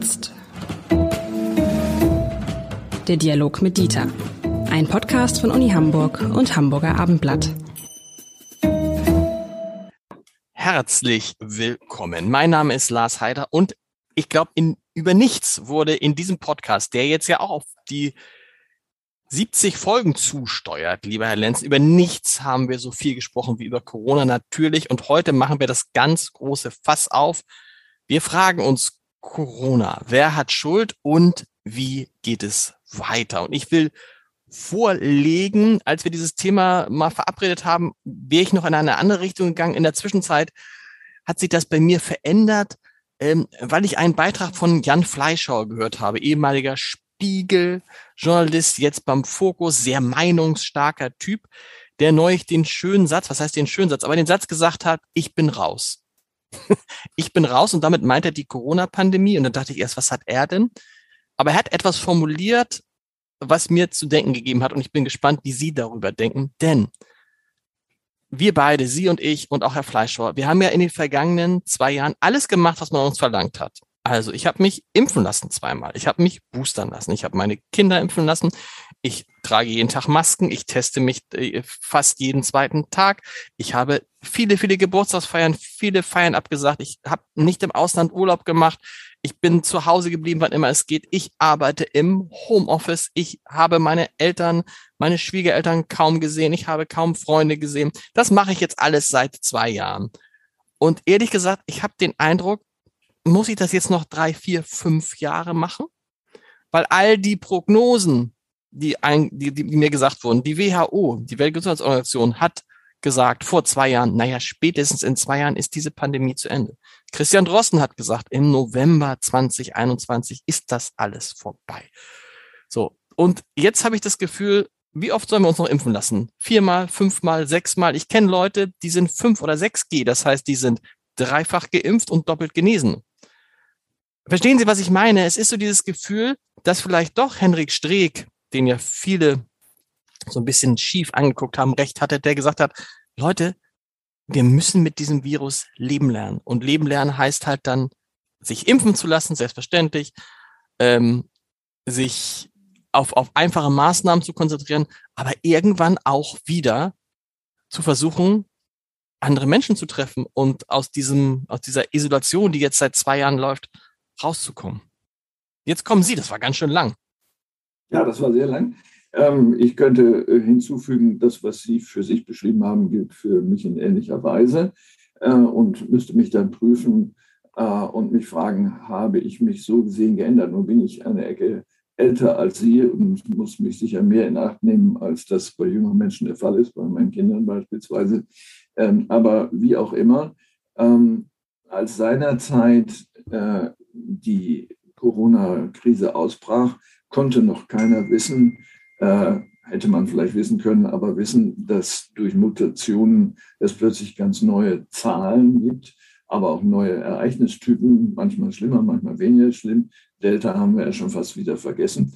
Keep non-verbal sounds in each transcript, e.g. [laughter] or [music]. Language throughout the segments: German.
Jetzt. Der Dialog mit Dieter. Ein Podcast von Uni Hamburg und Hamburger Abendblatt. Herzlich willkommen. Mein Name ist Lars Heider und ich glaube, über nichts wurde in diesem Podcast, der jetzt ja auch auf die 70 Folgen zusteuert, lieber Herr Lenz. Über nichts haben wir so viel gesprochen wie über Corona natürlich. Und heute machen wir das ganz große Fass auf. Wir fragen uns Corona. Wer hat Schuld und wie geht es weiter? Und ich will vorlegen, als wir dieses Thema mal verabredet haben, wäre ich noch in eine andere Richtung gegangen. In der Zwischenzeit hat sich das bei mir verändert, ähm, weil ich einen Beitrag von Jan Fleischauer gehört habe, ehemaliger Spiegel-Journalist, jetzt beim Fokus, sehr meinungsstarker Typ, der neulich den schönen Satz, was heißt den schönen Satz, aber den Satz gesagt hat, ich bin raus. Ich bin raus und damit meint er die Corona-Pandemie. Und dann dachte ich erst, was hat er denn? Aber er hat etwas formuliert, was mir zu denken gegeben hat. Und ich bin gespannt, wie Sie darüber denken. Denn wir beide, Sie und ich und auch Herr Fleischauer, wir haben ja in den vergangenen zwei Jahren alles gemacht, was man uns verlangt hat. Also ich habe mich impfen lassen zweimal. Ich habe mich boostern lassen. Ich habe meine Kinder impfen lassen. Ich trage jeden Tag Masken. Ich teste mich äh, fast jeden zweiten Tag. Ich habe viele, viele Geburtstagsfeiern, viele Feiern abgesagt. Ich habe nicht im Ausland Urlaub gemacht. Ich bin zu Hause geblieben, wann immer es geht. Ich arbeite im Homeoffice. Ich habe meine Eltern, meine Schwiegereltern kaum gesehen. Ich habe kaum Freunde gesehen. Das mache ich jetzt alles seit zwei Jahren. Und ehrlich gesagt, ich habe den Eindruck, muss ich das jetzt noch drei, vier, fünf Jahre machen? Weil all die Prognosen, die, ein, die, die mir gesagt wurden, die WHO, die Weltgesundheitsorganisation, hat gesagt vor zwei Jahren, naja, spätestens in zwei Jahren ist diese Pandemie zu Ende. Christian Drosten hat gesagt, im November 2021 ist das alles vorbei. So. Und jetzt habe ich das Gefühl, wie oft sollen wir uns noch impfen lassen? Viermal, fünfmal, sechsmal? Ich kenne Leute, die sind fünf oder sechs G. Das heißt, die sind dreifach geimpft und doppelt genesen. Verstehen Sie, was ich meine? Es ist so dieses Gefühl, dass vielleicht doch Henrik Streeck, den ja viele so ein bisschen schief angeguckt haben, recht hatte, der gesagt hat, Leute, wir müssen mit diesem Virus leben lernen. Und leben lernen heißt halt dann, sich impfen zu lassen, selbstverständlich, ähm, sich auf, auf einfache Maßnahmen zu konzentrieren, aber irgendwann auch wieder zu versuchen, andere Menschen zu treffen und aus diesem, aus dieser Isolation, die jetzt seit zwei Jahren läuft, rauszukommen. Jetzt kommen Sie, das war ganz schön lang. Ja, das war sehr lang. Ähm, ich könnte äh, hinzufügen, das, was Sie für sich beschrieben haben, gilt für mich in ähnlicher Weise äh, und müsste mich dann prüfen äh, und mich fragen, habe ich mich so gesehen geändert? Nun bin ich eine Ecke älter als Sie und muss mich sicher mehr in Acht nehmen, als das bei jüngeren Menschen der Fall ist, bei meinen Kindern beispielsweise. Ähm, aber wie auch immer, ähm, als seinerzeit die Corona-Krise ausbrach, konnte noch keiner wissen, äh, hätte man vielleicht wissen können, aber wissen, dass durch Mutationen es plötzlich ganz neue Zahlen gibt, aber auch neue Ereignistypen, manchmal schlimmer, manchmal weniger schlimm. Delta haben wir ja schon fast wieder vergessen.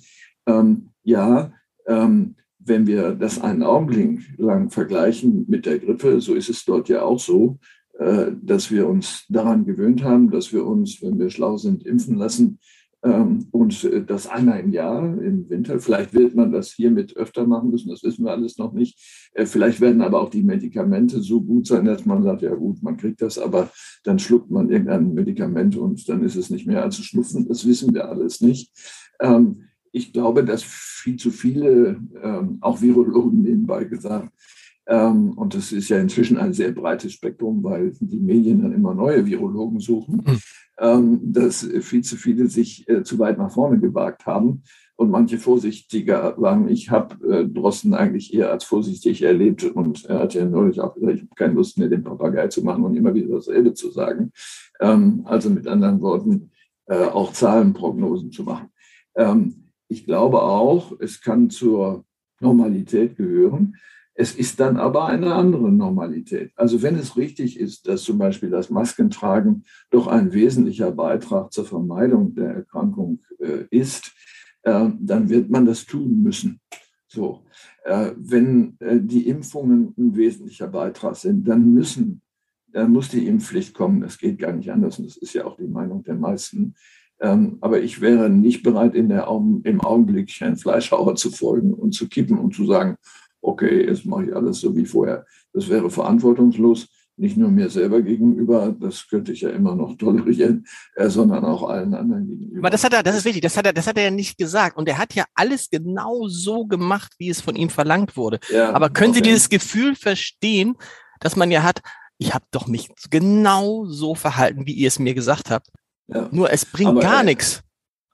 Ähm, ja, ähm, wenn wir das einen Augenblick lang vergleichen mit der Grippe, so ist es dort ja auch so, dass wir uns daran gewöhnt haben, dass wir uns, wenn wir schlau sind, impfen lassen. Ähm, und äh, das einmal im Jahr im Winter. Vielleicht wird man das hiermit öfter machen müssen, das wissen wir alles noch nicht. Äh, vielleicht werden aber auch die Medikamente so gut sein, dass man sagt, ja gut, man kriegt das, aber dann schluckt man irgendein Medikament und dann ist es nicht mehr als Schnupfen. Das wissen wir alles nicht. Ähm, ich glaube, dass viel zu viele, ähm, auch Virologen nebenbei gesagt, und das ist ja inzwischen ein sehr breites Spektrum, weil die Medien dann immer neue Virologen suchen, mhm. dass viel zu viele sich äh, zu weit nach vorne gewagt haben und manche vorsichtiger waren. Ich habe äh, Drosten eigentlich eher als vorsichtig erlebt und er hat ja neulich auch gesagt, ich habe keine Lust mehr, den Papagei zu machen und immer wieder dasselbe zu sagen. Ähm, also mit anderen Worten, äh, auch Zahlenprognosen zu machen. ich glaube auch, es kann zur Normalität gehören, es ist dann aber eine andere Normalität. Also wenn es richtig ist, dass zum Beispiel das Maskentragen doch ein wesentlicher Beitrag zur Vermeidung der Erkrankung äh, ist, äh, dann wird man das tun müssen. So, äh, wenn äh, die Impfungen ein wesentlicher Beitrag sind, dann müssen, dann muss die Impfpflicht kommen. Das geht gar nicht anders. Und das ist ja auch die Meinung der meisten. Ähm, aber ich wäre nicht bereit, in der, im Augenblick Herrn Fleischhauer zu folgen und zu kippen und zu sagen, okay, jetzt mache ich alles so wie vorher. Das wäre verantwortungslos, nicht nur mir selber gegenüber, das könnte ich ja immer noch tolerieren, äh, sondern auch allen anderen gegenüber. Aber das hat er, das ist wichtig, das hat er, das hat er ja nicht gesagt. Und er hat ja alles genau so gemacht, wie es von ihm verlangt wurde. Ja, Aber können okay. Sie dieses Gefühl verstehen, dass man ja hat, ich habe doch mich genau so verhalten, wie ihr es mir gesagt habt. Ja. Nur es bringt Aber, gar äh, nichts.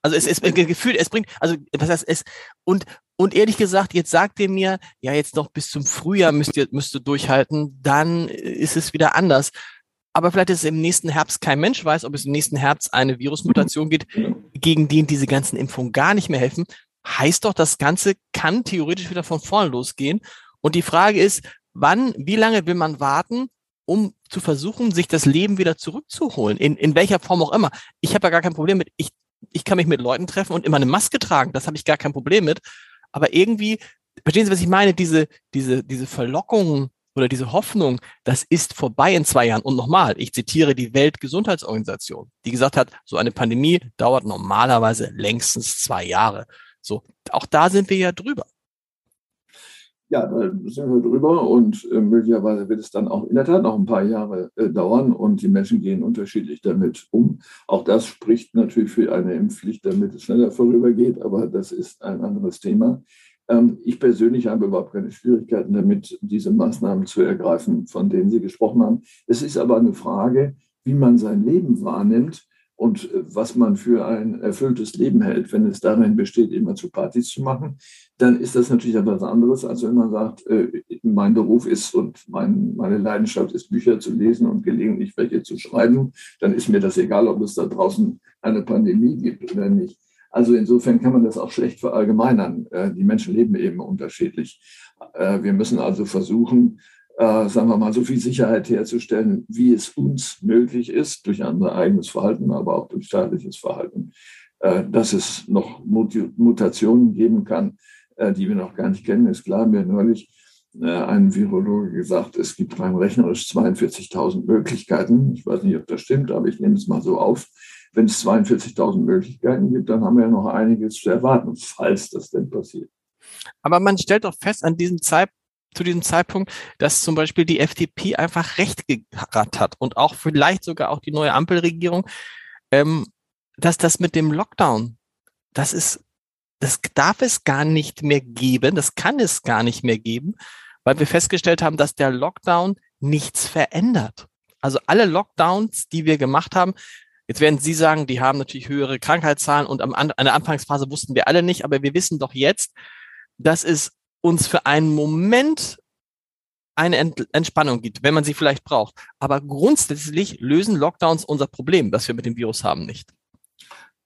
Also es ist gefühlt, es bringt, also was heißt es und und ehrlich gesagt, jetzt sagt ihr mir, ja jetzt noch bis zum Frühjahr müsst ihr müsst ihr durchhalten, dann ist es wieder anders. Aber vielleicht ist es im nächsten Herbst kein Mensch weiß, ob es im nächsten Herbst eine Virusmutation gibt, gegen die diese ganzen Impfungen gar nicht mehr helfen. Heißt doch, das Ganze kann theoretisch wieder von vorn losgehen. Und die Frage ist, wann, wie lange will man warten, um zu versuchen, sich das Leben wieder zurückzuholen, in, in welcher Form auch immer. Ich habe ja gar kein Problem mit, ich, ich kann mich mit Leuten treffen und immer eine Maske tragen, das habe ich gar kein Problem mit. Aber irgendwie, verstehen Sie, was ich meine? Diese, diese, diese Verlockung oder diese Hoffnung, das ist vorbei in zwei Jahren. Und nochmal, ich zitiere die Weltgesundheitsorganisation, die gesagt hat, so eine Pandemie dauert normalerweise längstens zwei Jahre. So, auch da sind wir ja drüber. Ja, da sind wir drüber und äh, möglicherweise wird es dann auch in der Tat noch ein paar Jahre äh, dauern und die Menschen gehen unterschiedlich damit um. Auch das spricht natürlich für eine Impfpflicht, damit es schneller vorübergeht, aber das ist ein anderes Thema. Ähm, ich persönlich habe überhaupt keine Schwierigkeiten damit, diese Maßnahmen zu ergreifen, von denen Sie gesprochen haben. Es ist aber eine Frage, wie man sein Leben wahrnimmt und äh, was man für ein erfülltes Leben hält, wenn es darin besteht, immer zu Partys zu machen, dann ist das natürlich etwas anderes, als wenn man sagt, äh, mein Beruf ist und mein, meine Leidenschaft ist, Bücher zu lesen und gelegentlich welche zu schreiben. Dann ist mir das egal, ob es da draußen eine Pandemie gibt oder nicht. Also insofern kann man das auch schlecht verallgemeinern. Äh, die Menschen leben eben unterschiedlich. Wir müssen also versuchen, äh, sagen wir mal, so viel Sicherheit herzustellen, wie es uns möglich ist, durch unser eigenes Verhalten, aber auch durch staatliches Verhalten, äh, dass es noch Mut Mutationen geben kann, äh, die wir noch gar nicht kennen. Ist klar, mir neulich äh, ein Virologe gesagt, es gibt rein rechnerisch 42.000 Möglichkeiten. Ich weiß nicht, ob das stimmt, aber ich nehme es mal so auf. Wenn es 42.000 Möglichkeiten gibt, dann haben wir noch einiges zu erwarten, falls das denn passiert. Aber man stellt doch fest an diesem Zeitpunkt, zu diesem Zeitpunkt, dass zum Beispiel die FDP einfach recht gehabt hat und auch vielleicht sogar auch die neue Ampelregierung, ähm, dass das mit dem Lockdown, das ist, das darf es gar nicht mehr geben, das kann es gar nicht mehr geben, weil wir festgestellt haben, dass der Lockdown nichts verändert. Also alle Lockdowns, die wir gemacht haben, jetzt werden Sie sagen, die haben natürlich höhere Krankheitszahlen und am, an der Anfangsphase wussten wir alle nicht, aber wir wissen doch jetzt, dass es uns für einen Moment eine Ent Entspannung gibt, wenn man sie vielleicht braucht. Aber grundsätzlich lösen Lockdowns unser Problem, das wir mit dem Virus haben, nicht.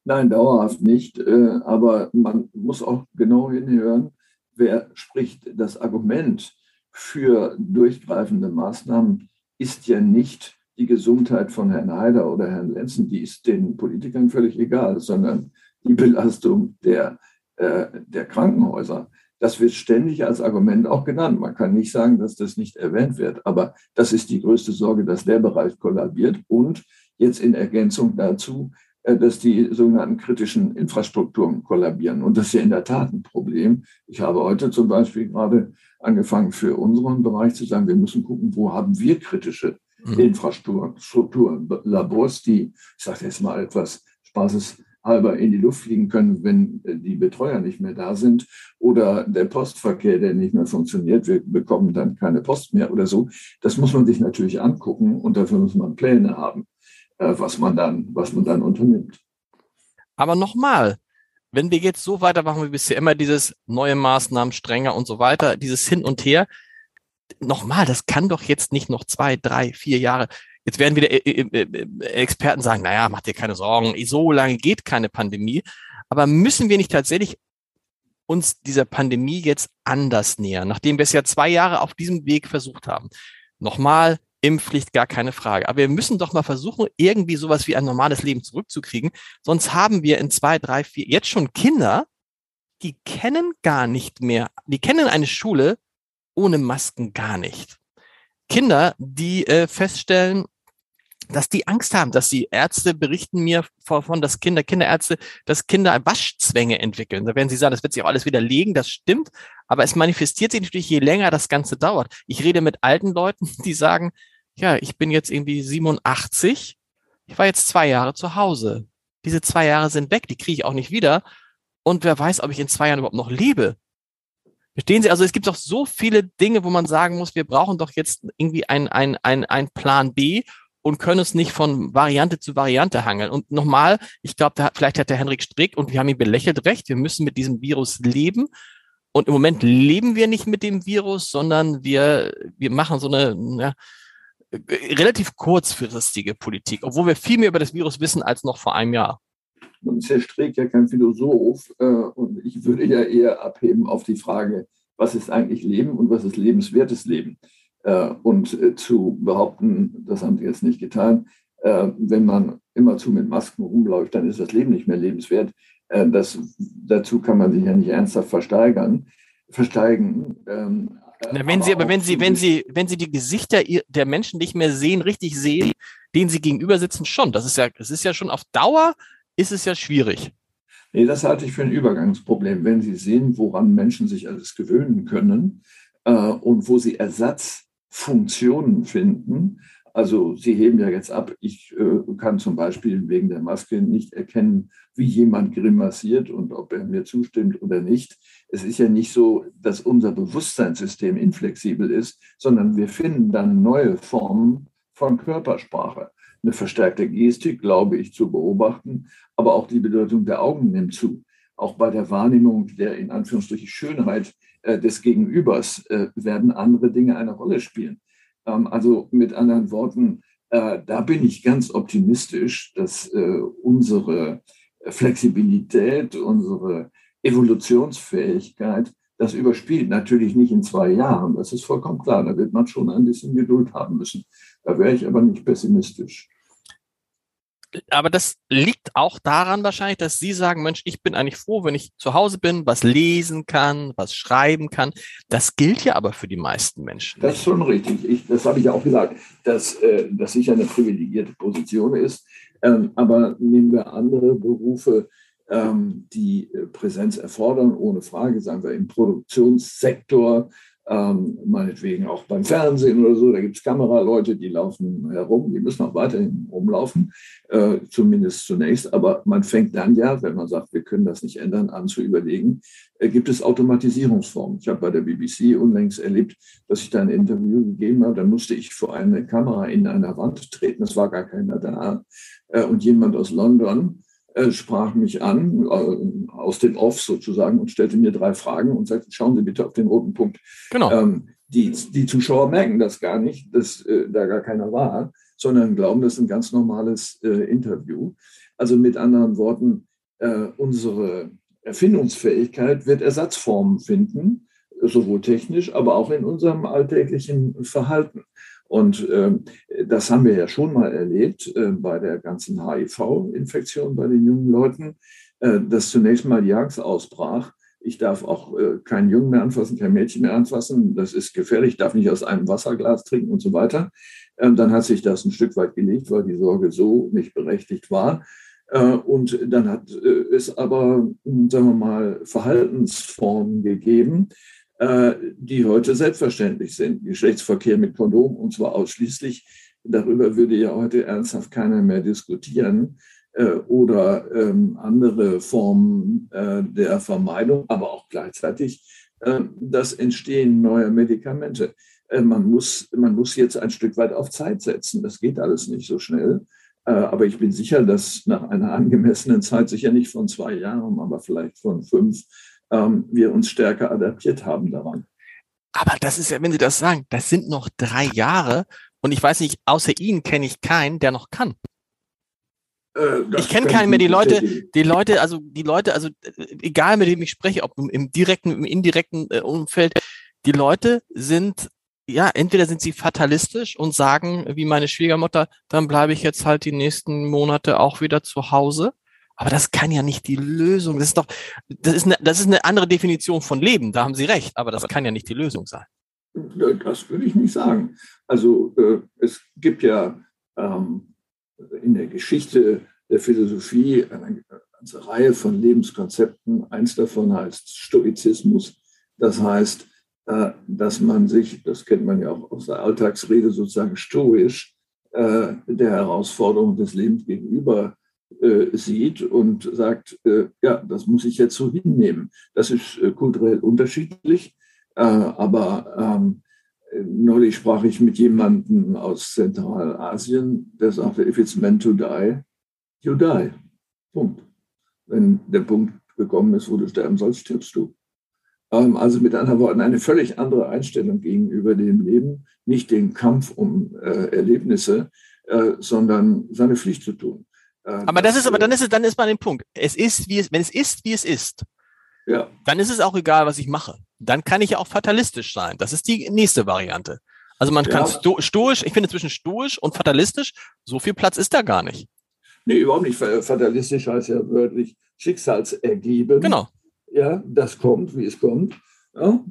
Nein, dauerhaft nicht. Äh, aber man muss auch genau hinhören, wer spricht. Das Argument für durchgreifende Maßnahmen ist ja nicht die Gesundheit von Herrn Haider oder Herrn Lenzen, die ist den Politikern völlig egal, sondern die Belastung der, äh, der Krankenhäuser. Das wird ständig als Argument auch genannt. Man kann nicht sagen, dass das nicht erwähnt wird, aber das ist die größte Sorge, dass der Bereich kollabiert und jetzt in Ergänzung dazu, äh, dass die sogenannten kritischen Infrastrukturen kollabieren. Und das ist ja in der Tat ein Problem. Ich habe heute zum Beispiel gerade angefangen, für unseren Bereich zu sagen, wir müssen gucken, wo haben wir kritische mhm. Infrastrukturen, Labors, die, ich sage jetzt mal etwas Spaßes, halber in die Luft fliegen können, wenn äh, die Betreuer nicht mehr da sind oder der Postverkehr, der nicht mehr funktioniert, wir bekommen dann keine Post mehr oder so. Das muss man sich natürlich angucken und dafür muss man Pläne haben, äh, was man dann, was man dann unternimmt. Aber nochmal, wenn wir jetzt so weitermachen wie bisher, immer dieses neue Maßnahmen strenger und so weiter, dieses Hin und Her, nochmal, das kann doch jetzt nicht noch zwei, drei, vier Jahre Jetzt werden wieder äh, äh, äh, Experten sagen, naja, macht dir keine Sorgen, so lange geht keine Pandemie. Aber müssen wir nicht tatsächlich uns dieser Pandemie jetzt anders nähern, nachdem wir es ja zwei Jahre auf diesem Weg versucht haben? Nochmal, Impfpflicht, gar keine Frage. Aber wir müssen doch mal versuchen, irgendwie sowas wie ein normales Leben zurückzukriegen. Sonst haben wir in zwei, drei, vier, jetzt schon Kinder, die kennen gar nicht mehr, die kennen eine Schule ohne Masken gar nicht. Kinder, die äh, feststellen, dass die Angst haben, dass die Ärzte berichten mir von, dass Kinder, Kinderärzte, dass Kinder Waschzwänge entwickeln. Da werden sie sagen, das wird sich auch alles widerlegen, das stimmt. Aber es manifestiert sich natürlich, je länger das Ganze dauert. Ich rede mit alten Leuten, [laughs] die sagen, ja, ich bin jetzt irgendwie 87, ich war jetzt zwei Jahre zu Hause. Diese zwei Jahre sind weg, die kriege ich auch nicht wieder. Und wer weiß, ob ich in zwei Jahren überhaupt noch lebe. Verstehen Sie? Also es gibt doch so viele Dinge, wo man sagen muss, wir brauchen doch jetzt irgendwie ein, ein, ein, ein Plan B und können es nicht von Variante zu Variante hangeln. Und nochmal, ich glaube, vielleicht hat der Henrik Strick und wir haben ihn belächelt recht, wir müssen mit diesem Virus leben. Und im Moment leben wir nicht mit dem Virus, sondern wir, wir machen so eine ja, relativ kurzfristige Politik, obwohl wir viel mehr über das Virus wissen als noch vor einem Jahr. Nun ist Herr Strick ja kein Philosoph äh, und ich würde ja eher abheben auf die Frage, was ist eigentlich Leben und was ist lebenswertes Leben? Äh, und äh, zu behaupten, das haben sie jetzt nicht getan, äh, wenn man immerzu mit Masken rumläuft, dann ist das Leben nicht mehr lebenswert. Das, dazu kann man sich ja nicht ernsthaft versteigern, versteigen. Ähm, Na, wenn aber Sie, aber wenn Sie, wenn Sie, wenn Sie die Gesichter der Menschen nicht mehr sehen, richtig sehen, denen Sie gegenüber sitzen, schon. Das ist ja, das ist ja schon auf Dauer, ist es ja schwierig. Nee, das halte ich für ein Übergangsproblem. Wenn Sie sehen, woran Menschen sich alles gewöhnen können äh, und wo sie Ersatz Funktionen finden. Also Sie heben ja jetzt ab, ich äh, kann zum Beispiel wegen der Maske nicht erkennen, wie jemand grimassiert und ob er mir zustimmt oder nicht. Es ist ja nicht so, dass unser Bewusstseinssystem inflexibel ist, sondern wir finden dann neue Formen von Körpersprache. Eine verstärkte Gestik, glaube ich, zu beobachten, aber auch die Bedeutung der Augen nimmt zu. Auch bei der Wahrnehmung der in Anführungsstrichen Schönheit äh, des Gegenübers äh, werden andere Dinge eine Rolle spielen. Ähm, also mit anderen Worten, äh, da bin ich ganz optimistisch, dass unsere Flexibilität, unsere Evolutionsfähigkeit das überspielt. Natürlich nicht in zwei Jahren, das ist vollkommen klar. Da wird man schon ein bisschen Geduld haben müssen. Da wäre ich aber nicht pessimistisch aber das liegt auch daran wahrscheinlich, dass Sie sagen, Mensch, ich bin eigentlich froh, wenn ich zu Hause bin, was lesen kann, was schreiben kann. Das gilt ja aber für die meisten Menschen. Das ist schon richtig. Ich, das habe ich ja auch gesagt, dass äh, das sicher eine privilegierte Position ist. Ähm, aber nehmen wir andere Berufe, ähm, die äh, Präsenz erfordern, ohne Frage, sagen wir im Produktionssektor, ähm, meinetwegen auch beim Fernsehen oder so, da gibt es Kameraleute, die laufen herum, die müssen auch weiterhin rumlaufen, äh, zumindest zunächst. Aber man fängt dann ja, wenn man sagt, wir können das nicht ändern, an zu überlegen, äh, gibt es Automatisierungsformen. Ich habe bei der BBC unlängst erlebt, dass ich da ein Interview gegeben habe, da musste ich vor eine Kamera in einer Wand treten, es war gar keiner da. Äh, und jemand aus London äh, sprach mich an, äh, aus dem Off sozusagen, und stellte mir drei Fragen und sagte, schauen Sie bitte auf den roten Punkt. Genau. Ähm, die, die Zuschauer merken das gar nicht, dass äh, da gar keiner war, sondern glauben, das ist ein ganz normales äh, Interview. Also mit anderen Worten, unsere Erfindungsfähigkeit wird Ersatzformen finden, sowohl technisch, aber auch in unserem alltäglichen Verhalten. Und äh, das haben wir ja schon mal erlebt äh, bei der ganzen HIV-Infektion bei den jungen Leuten, äh, dass zunächst mal die Angst ausbrach. Ich darf auch äh, keinen Jungen mehr anfassen, kein Mädchen mehr anfassen. Das ist gefährlich, ich darf nicht aus einem Wasserglas trinken und so weiter. Ähm, dann hat sich das ein Stück weit gelegt, weil die Sorge so nicht berechtigt war. Äh, und dann hat äh, es aber, sagen wir mal, Verhaltensformen gegeben, die heute selbstverständlich sind. Geschlechtsverkehr mit Kondom und zwar ausschließlich. Darüber würde ja heute ernsthaft keiner mehr diskutieren. Äh, oder ähm, andere Formen äh, der Vermeidung, aber auch gleichzeitig das Entstehen neuer Medikamente. Man muss, man muss jetzt ein Stück weit auf Zeit setzen. Das geht alles nicht so schnell. Aber ich bin sicher, dass nach einer angemessenen Zeit, sicher nicht von zwei Jahren, aber vielleicht von fünf, ähm, wir uns stärker adaptiert haben daran. Aber das ist ja, wenn Sie das sagen, das sind noch drei Jahre und ich weiß nicht, außer Ihnen kenne ich keinen, der noch kann. Äh, ich kenne keinen mehr. Die Leute, die Leute, also die Leute, also egal mit wem ich spreche, ob im direkten, im indirekten äh, Umfeld, die Leute sind ja, entweder sind sie fatalistisch und sagen, wie meine Schwiegermutter, dann bleibe ich jetzt halt die nächsten Monate auch wieder zu Hause. Aber das kann ja nicht die Lösung. Das ist doch, das ist eine, das ist eine andere Definition von Leben. Da haben Sie recht. Aber das kann ja nicht die Lösung sein. Das würde ich nicht sagen. Also äh, es gibt ja ähm, in der Geschichte der Philosophie eine ganze Reihe von Lebenskonzepten. Eins davon heißt Stoizismus. Das heißt, äh, dass man sich, das kennt man ja auch aus der Alltagsrede, sozusagen stoisch äh, der Herausforderung des Lebens gegenüber äh, sieht und sagt, ja, das muss ich jetzt so hinnehmen. Das ist kulturell unterschiedlich, aber ähm, neulich sprach ich mit jemandem aus Zentralasien, der sagte, if it's meant to die, you die. Punkt. Wenn der Punkt gekommen ist, wo du sterben sollst, stirbst du. Ähm, also mit anderen Worten, eine völlig andere Einstellung gegenüber dem Leben, nicht den Kampf um äh, Erlebnisse, äh, sondern seine Pflicht zu tun. Äh, aber das, das ist, aber dann ist es, dann ist man den Punkt. Es ist, wie es, wenn es ist, wie es ist, ja. dann ist es auch egal, was ich mache. Dann kann ich ja auch fatalistisch sein. Das ist die nächste Variante. Also man kann sto stoisch, ich finde zwischen stoisch und fatalistisch, so viel Platz ist da gar nicht. Nee, überhaupt nicht. Fatalistisch heißt ja wörtlich Schicksalsergeben. Genau ja, das kommt, wie es kommt. Ja,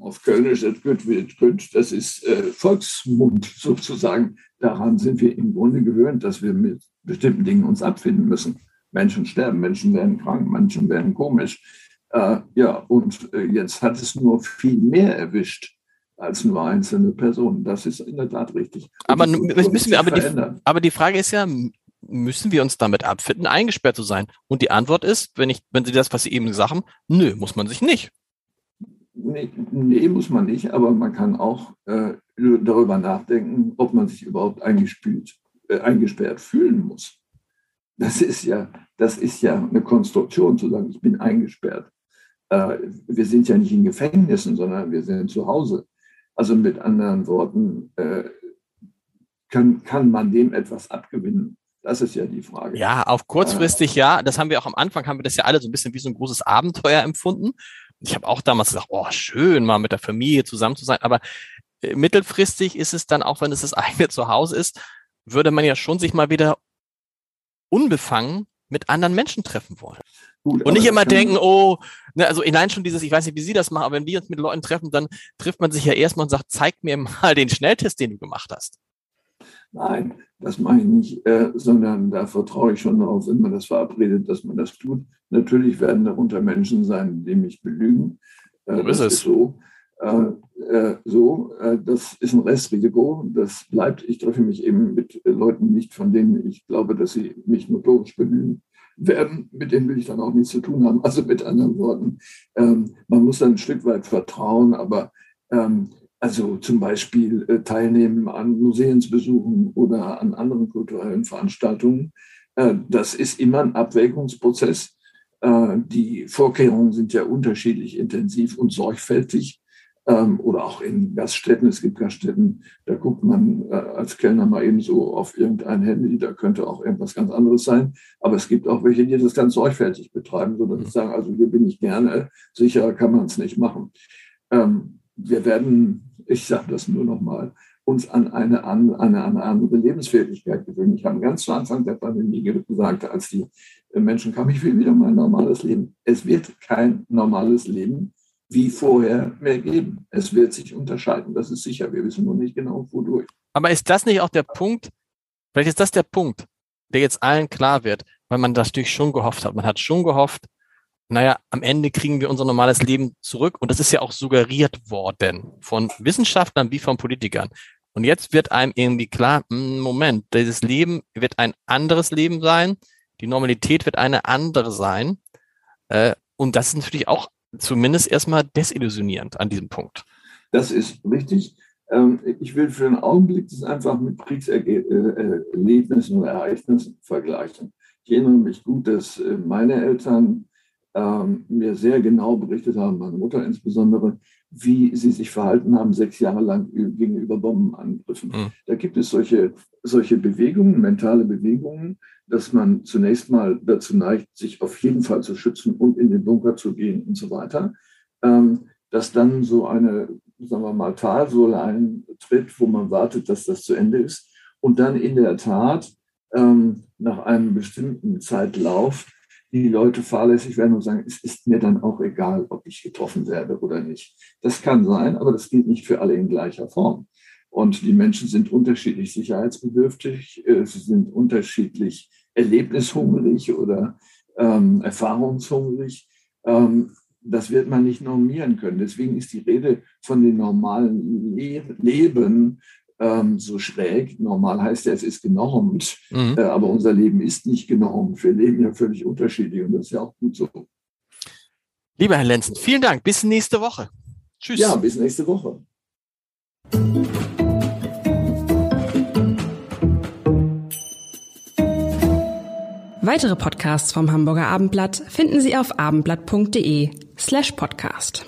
auf Kölnisch, das gut wird gut, das ist äh, Volksmund sozusagen. Daran sind wir im Grunde gewöhnt, dass wir mit bestimmten Dingen uns abfinden müssen. Menschen sterben, Menschen werden krank, Menschen werden komisch. Äh, ja, und äh, jetzt hat es nur viel mehr erwischt als nur einzelne Personen. Das ist in der Tat richtig. aber müssen wir, aber die, aber die Frage ist ja, müssen wir uns damit abfinden, eingesperrt zu sein? Und die Antwort ist, wenn ich, wenn Sie das, was Sie eben haben, nö, muss man sich nicht. Nee, nee muss man nicht, aber man kann auch äh, darüber nachdenken, ob man sich überhaupt eingespielt, äh, eingesperrt fühlen muss. Das ist ja, das ist ja eine Konstruktion, zu sagen, ich bin eingesperrt. Äh, wir sind ja nicht in Gefängnissen, sondern wir sind zu Hause. Also mit anderen Worten, äh, kann, kann man dem etwas abgewinnen. Das ist ja die Frage. Ja, auf kurzfristig ja. Das haben wir auch am Anfang, haben wir das ja alle so ein bisschen wie so ein großes Abenteuer empfunden. Ich habe auch damals gesagt, oh, schön, mal mit der Familie zusammen zu sein. Aber äh, mittelfristig ist es dann, auch wenn es das [laughs] eigene Zuhause ist, würde man ja schon sich mal wieder unbefangen mit anderen Menschen treffen wollen. Gut, und nicht immer denken, oh, ne, also allein schon dieses, ich weiß nicht, wie Sie das machen, aber wenn wir uns mit Leuten treffen, dann trifft man sich ja erstmal und sagt, zeig mir mal [laughs] den Schnelltest, den du gemacht hast. Nein, das mache ich nicht, äh, sondern da vertraue ich schon darauf, wenn man das verabredet, dass man das tut. Natürlich werden darunter Menschen sein, die mich belügen. Äh, so ist es. Ist so. Äh, äh so, äh, das ist ein Restrisiko. Das bleibt. Ich treffe mich eben mit Leuten nicht, von denen ich glaube, dass sie mich notorisch belügen werden. Mit denen will ich dann auch nichts zu tun haben. Also mit anderen Worten, ähm, man muss dann ein Stück weit vertrauen, aber ähm, also zum Beispiel äh, teilnehmen an Museumsbesuchen oder an anderen kulturellen Veranstaltungen. Äh, das ist immer ein Abwägungsprozess. Äh, die Vorkehrungen sind ja unterschiedlich intensiv und sorgfältig. Ähm, oder auch in Gaststätten. Es gibt Gaststätten, da guckt man äh, als Kellner mal eben so auf irgendein Handy. Da könnte auch irgendwas ganz anderes sein. Aber es gibt auch welche, die das ganz sorgfältig betreiben, sodass sie sagen, also hier bin ich gerne. Sicher kann man es nicht machen. Ähm, wir werden ich sage das nur nochmal, uns an eine, an eine, eine andere Lebensfähigkeit gewöhnen. Ich habe ganz zu Anfang der Pandemie gesagt, als die Menschen kamen, ich will wieder mein normales Leben. Es wird kein normales Leben wie vorher mehr geben. Es wird sich unterscheiden, das ist sicher. Wir wissen nur nicht genau, wodurch. Aber ist das nicht auch der Punkt? Vielleicht ist das der Punkt, der jetzt allen klar wird, weil man das natürlich schon gehofft hat. Man hat schon gehofft, naja, am Ende kriegen wir unser normales Leben zurück. Und das ist ja auch suggeriert worden von Wissenschaftlern wie von Politikern. Und jetzt wird einem irgendwie klar, hm, Moment, dieses Leben wird ein anderes Leben sein. Die Normalität wird eine andere sein. Äh, und das ist natürlich auch zumindest erstmal desillusionierend an diesem Punkt. Das ist richtig. Ähm, ich will für einen Augenblick das einfach mit Kriegserlebnissen äh, oder Ereignissen vergleichen. Ich erinnere mich gut, dass äh, meine Eltern ähm, mir sehr genau berichtet haben, meine Mutter insbesondere, wie sie sich verhalten haben sechs Jahre lang gegenüber Bombenangriffen. Mhm. Da gibt es solche, solche Bewegungen, mentale Bewegungen, dass man zunächst mal dazu neigt, sich auf jeden Fall zu schützen und in den Bunker zu gehen und so weiter. Ähm, dass dann so eine, sagen wir mal, Talsohle eintritt, wo man wartet, dass das zu Ende ist. Und dann in der Tat ähm, nach einem bestimmten Zeitlauf die Leute fahrlässig werden und sagen, es ist mir dann auch egal, ob ich getroffen werde oder nicht. Das kann sein, aber das gilt nicht für alle in gleicher Form. Und die Menschen sind unterschiedlich sicherheitsbedürftig, äh, sie sind unterschiedlich erlebnishungrig oder ähm, erfahrungshungrig. Ähm, das wird man nicht normieren können. Deswegen ist die Rede von den normalen Le Leben ähm, so schräg. Normal heißt ja, es ist genormt, mhm. äh, aber unser Leben ist nicht genormt. Wir leben ja völlig unterschiedlich und das ist ja auch gut so. Lieber Herr Lenzen, vielen Dank. Bis nächste Woche. Tschüss. Ja, bis nächste Woche. Weitere Podcasts vom Hamburger Abendblatt finden Sie auf abendblatt.de slash podcast.